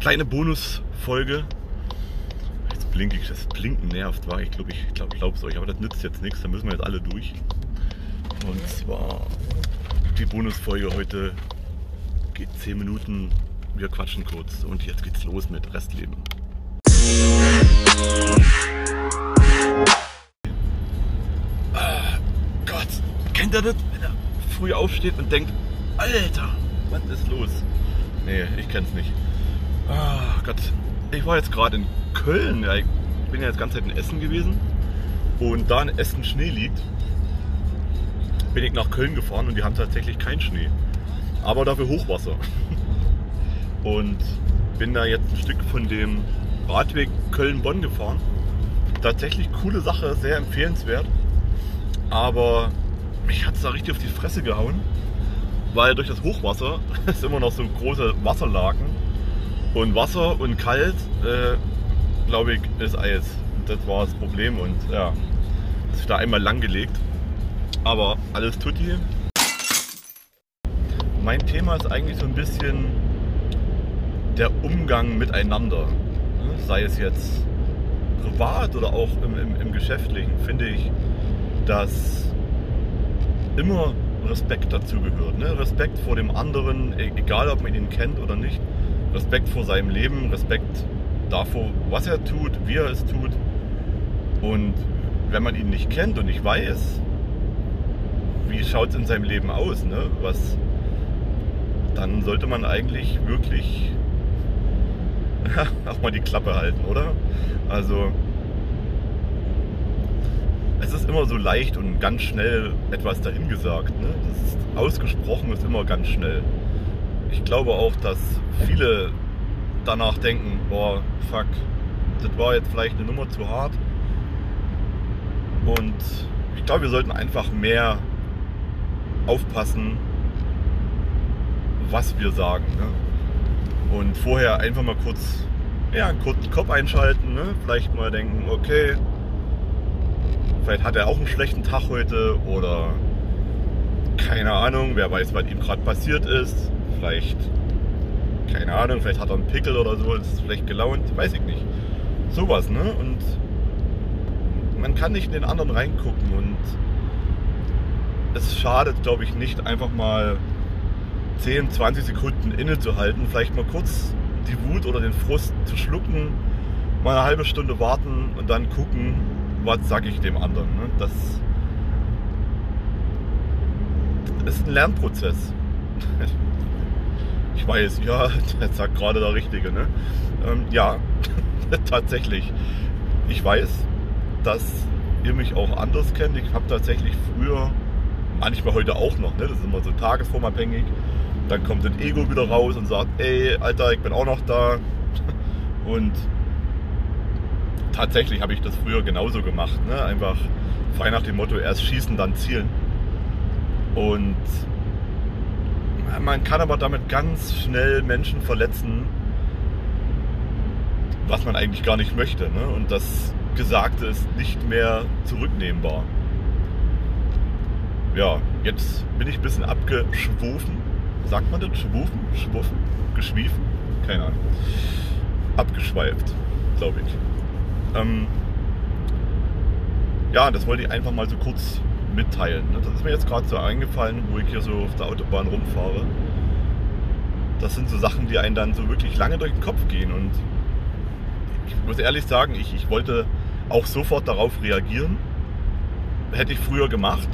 kleine Bonusfolge. Jetzt blinke ich, das Blinken nervt, war ich glaube, ich glaube es euch, aber das nützt jetzt nichts, da müssen wir jetzt alle durch. Und zwar die Bonusfolge heute geht 10 Minuten, wir quatschen kurz und jetzt geht's los mit Restleben. Ah, Gott, kennt ihr das, wenn er früh aufsteht und denkt, Alter, was ist los? Nee, ich kenn's nicht. Ah, Gott, ich war jetzt gerade in Köln. Ja, ich bin ja jetzt ganze Zeit in Essen gewesen. Und da in Essen Schnee liegt, bin ich nach Köln gefahren und die haben tatsächlich keinen Schnee. Aber dafür Hochwasser. Und bin da jetzt ein Stück von dem Radweg Köln-Bonn gefahren. Tatsächlich coole Sache, sehr empfehlenswert. Aber mich hat es da richtig auf die Fresse gehauen, weil durch das Hochwasser ist immer noch so große Wasserlaken. Und Wasser und kalt, äh, glaube ich, ist Eis. Das war das Problem und ja, ist da einmal langgelegt. Aber alles tutti. Mein Thema ist eigentlich so ein bisschen der Umgang miteinander. Sei es jetzt privat oder auch im, im, im Geschäftlichen, finde ich, dass immer Respekt dazu gehört. Ne? Respekt vor dem anderen, e- egal ob man ihn kennt oder nicht. Respekt vor seinem Leben, Respekt davor, was er tut, wie er es tut. Und wenn man ihn nicht kennt und nicht weiß, wie schaut es in seinem Leben aus, ne? was, dann sollte man eigentlich wirklich auch mal die Klappe halten, oder? Also es ist immer so leicht und ganz schnell etwas dahingesagt. Ne? Das ist ausgesprochen ist immer ganz schnell. Ich glaube auch, dass viele danach denken, boah, fuck, das war jetzt vielleicht eine Nummer zu hart. Und ich glaube, wir sollten einfach mehr aufpassen, was wir sagen. Ne? Und vorher einfach mal kurz, ja, kurz den Kopf einschalten, ne? vielleicht mal denken, okay, vielleicht hat er auch einen schlechten Tag heute oder keine Ahnung, wer weiß, was ihm gerade passiert ist. Vielleicht, keine Ahnung, vielleicht hat er einen Pickel oder so, ist schlecht gelaunt, weiß ich nicht. Sowas, ne? Und man kann nicht in den anderen reingucken und es schadet, glaube ich, nicht einfach mal 10, 20 Sekunden innezuhalten, vielleicht mal kurz die Wut oder den Frust zu schlucken, mal eine halbe Stunde warten und dann gucken, was sage ich dem anderen. Ne? Das ist ein Lernprozess. Ich weiß, ja, das sagt gerade der Richtige. Ne? Ähm, ja, tatsächlich. Ich weiß, dass ihr mich auch anders kennt. Ich habe tatsächlich früher, manchmal heute auch noch, ne? das ist immer so tagesformabhängig, dann kommt ein Ego wieder raus und sagt, ey, Alter, ich bin auch noch da. Und tatsächlich habe ich das früher genauso gemacht. Ne? Einfach frei nach dem Motto, erst schießen, dann zielen. Und man kann aber damit ganz schnell Menschen verletzen, was man eigentlich gar nicht möchte. Ne? Und das Gesagte ist nicht mehr zurücknehmbar. Ja, jetzt bin ich ein bisschen abgeschwofen. Sagt man das? Schwufen? Schwuffen? Geschwiefen? Keine Ahnung. Abgeschweift, glaube ich. Ähm, ja, das wollte ich einfach mal so kurz mitteilen. Das ist mir jetzt gerade so eingefallen, wo ich hier so auf der Autobahn rumfahre. Das sind so Sachen, die einen dann so wirklich lange durch den Kopf gehen. Und ich muss ehrlich sagen, ich, ich wollte auch sofort darauf reagieren. Hätte ich früher gemacht.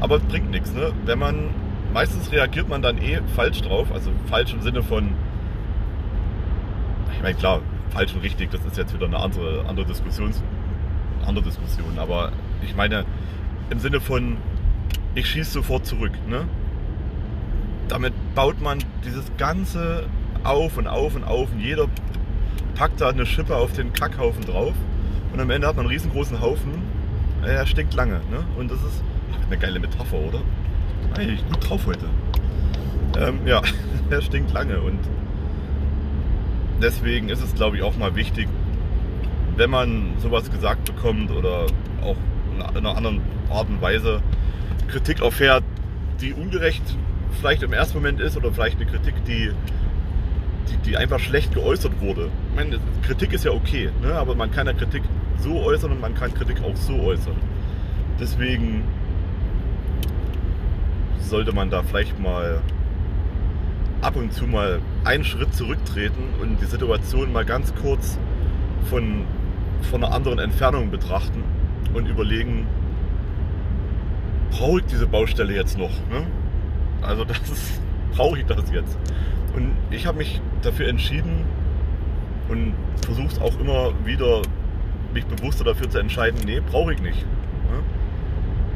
Aber es bringt nichts. Ne? Wenn man, meistens reagiert man dann eh falsch drauf. Also falsch im Sinne von, ich meine klar, falsch und richtig, das ist jetzt wieder eine andere, andere, Diskussions, andere Diskussion. Aber ich meine, im Sinne von, ich schieße sofort zurück. Ne? Damit baut man dieses Ganze auf und auf und auf und jeder packt da eine Schippe auf den Kackhaufen drauf und am Ende hat man einen riesengroßen Haufen. Er stinkt lange. Ne? Und das ist eine geile Metapher, oder? Eigentlich gut drauf heute. Ähm, ja, er stinkt lange und deswegen ist es, glaube ich, auch mal wichtig, wenn man sowas gesagt bekommt oder auch in einer anderen Art und Weise Kritik erfährt, die ungerecht vielleicht im ersten Moment ist oder vielleicht eine Kritik, die die, die einfach schlecht geäußert wurde. Ich meine, Kritik ist ja okay, ne? aber man kann ja Kritik so äußern und man kann Kritik auch so äußern. Deswegen sollte man da vielleicht mal ab und zu mal einen Schritt zurücktreten und die Situation mal ganz kurz von, von einer anderen Entfernung betrachten und überlegen, brauche ich diese Baustelle jetzt noch? Ne? Also das ist, brauche ich das jetzt? Und ich habe mich dafür entschieden und versuche es auch immer wieder, mich bewusster dafür zu entscheiden, nee, brauche ich nicht. Ne?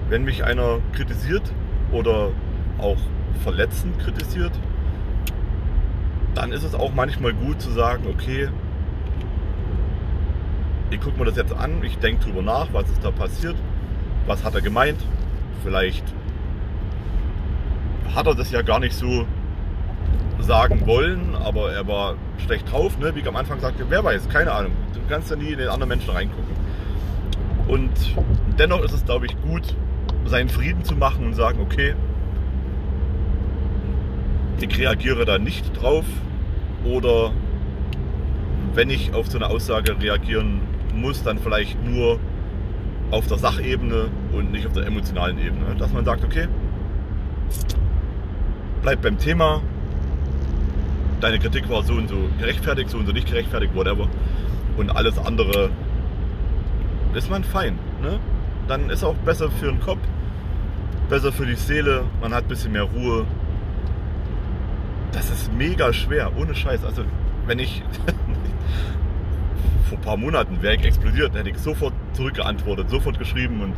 Wenn mich einer kritisiert oder auch verletzend kritisiert, dann ist es auch manchmal gut zu sagen, okay, ich gucke mir das jetzt an, ich denke drüber nach, was ist da passiert, was hat er gemeint, vielleicht hat er das ja gar nicht so sagen wollen, aber er war schlecht drauf, ne? wie ich am Anfang sagte, wer weiß, keine Ahnung, du kannst ja nie in den anderen Menschen reingucken. Und dennoch ist es, glaube ich, gut, seinen Frieden zu machen und sagen, okay, ich reagiere da nicht drauf oder wenn ich auf so eine Aussage reagieren muss, dann vielleicht nur auf der Sachebene und nicht auf der emotionalen Ebene. Dass man sagt, okay, bleib beim Thema, deine Kritik war so und so gerechtfertigt, so und so nicht gerechtfertigt, whatever. Und alles andere ist man fein. Ne? Dann ist auch besser für den Kopf, besser für die Seele, man hat ein bisschen mehr Ruhe, das ist mega schwer, ohne Scheiß. Also, wenn ich vor ein paar Monaten wäre ich explodiert, hätte ich sofort zurückgeantwortet, sofort geschrieben und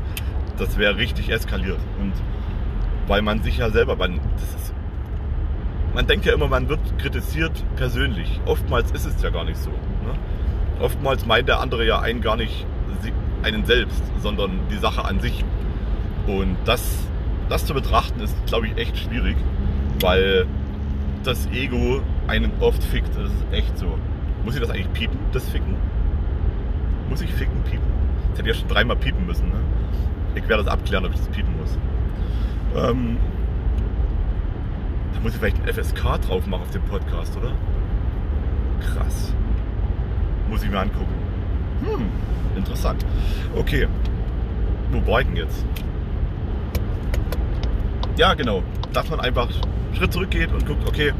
das wäre richtig eskaliert. Und weil man sich ja selber, man, ist, man denkt ja immer, man wird kritisiert persönlich. Oftmals ist es ja gar nicht so. Ne? Oftmals meint der andere ja einen gar nicht einen selbst, sondern die Sache an sich. Und das, das zu betrachten ist, glaube ich, echt schwierig, weil das Ego einen oft fickt. Das ist echt so. Muss ich das eigentlich piepen, das Ficken? Muss ich ficken, piepen? Das hätte ja schon dreimal piepen müssen. Ne? Ich werde das abklären, ob ich das piepen muss. Ähm, da muss ich vielleicht ein FSK drauf machen auf dem Podcast, oder? Krass. Muss ich mir angucken. Hm, interessant. Okay. Wo war ich denn jetzt? Ja, genau. Dass man einfach Schritt zurückgeht und guckt, okay,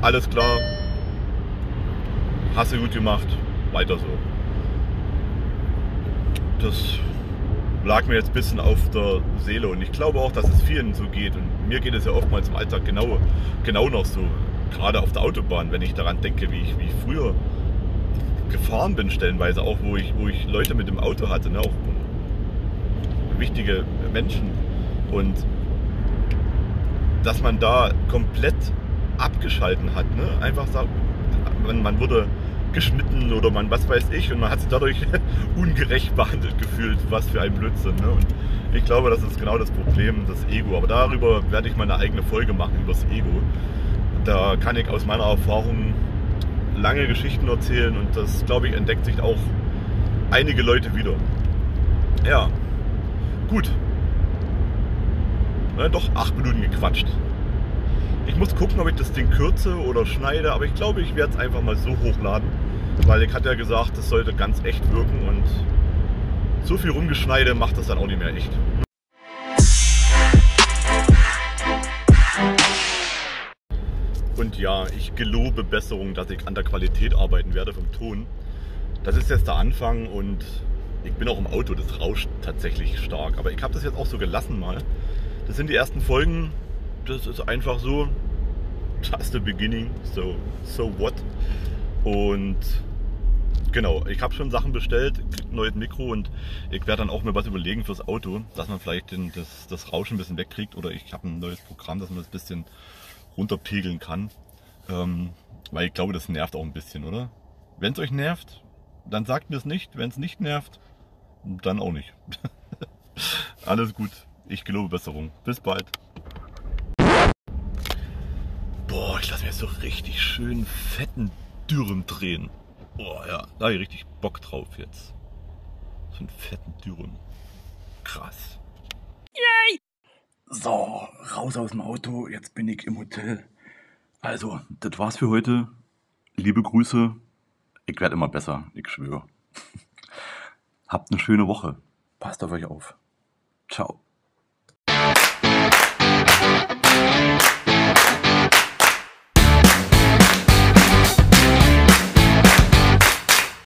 alles klar, hast du gut gemacht, weiter so. Das lag mir jetzt ein bisschen auf der Seele und ich glaube auch, dass es vielen so geht und mir geht es ja oftmals im Alltag genau, genau noch so. Gerade auf der Autobahn, wenn ich daran denke, wie ich, wie ich früher gefahren bin, stellenweise auch, wo ich, wo ich Leute mit dem Auto hatte, ne, auch wichtige Menschen und dass man da komplett abgeschalten hat. Ne? Einfach sagt, man, man wurde geschnitten oder man was weiß ich und man hat sich dadurch ungerecht behandelt gefühlt. Was für ein Blödsinn. Ne? Und ich glaube, das ist genau das Problem, das Ego. Aber darüber werde ich mal eine eigene Folge machen, über das Ego. Da kann ich aus meiner Erfahrung lange Geschichten erzählen und das, glaube ich, entdeckt sich auch einige Leute wieder. Ja, gut, Ne, doch acht Minuten gequatscht. Ich muss gucken, ob ich das Ding kürze oder schneide, aber ich glaube, ich werde es einfach mal so hochladen, weil ich hatte ja gesagt, das sollte ganz echt wirken und so viel rumgeschneide macht das dann auch nicht mehr echt. Und ja, ich gelobe Besserung, dass ich an der Qualität arbeiten werde vom Ton. Das ist jetzt der Anfang und ich bin auch im Auto, das rauscht tatsächlich stark. Aber ich habe das jetzt auch so gelassen mal. Das sind die ersten Folgen. Das ist einfach so. Just the beginning. So, so what? Und genau, ich habe schon Sachen bestellt, ein neues Mikro und ich werde dann auch mir was überlegen fürs Auto, dass man vielleicht den, das, das Rauschen ein bisschen wegkriegt oder ich habe ein neues Programm, dass man das ein bisschen runterpegeln kann. Ähm, weil ich glaube, das nervt auch ein bisschen, oder? Wenn es euch nervt, dann sagt mir es nicht. Wenn es nicht nervt, dann auch nicht. Alles gut. Ich gelobe Besserung. Bis bald. Boah, ich lasse mir so richtig schön fetten Dürren drehen. Boah, ja, da habe ich richtig Bock drauf jetzt. So einen fetten Dürren. Krass. Yay! So, raus aus dem Auto. Jetzt bin ich im Hotel. Also, das war's für heute. liebe Grüße. Ich werde immer besser, ich schwöre. Habt eine schöne Woche. Passt auf euch auf. Ciao.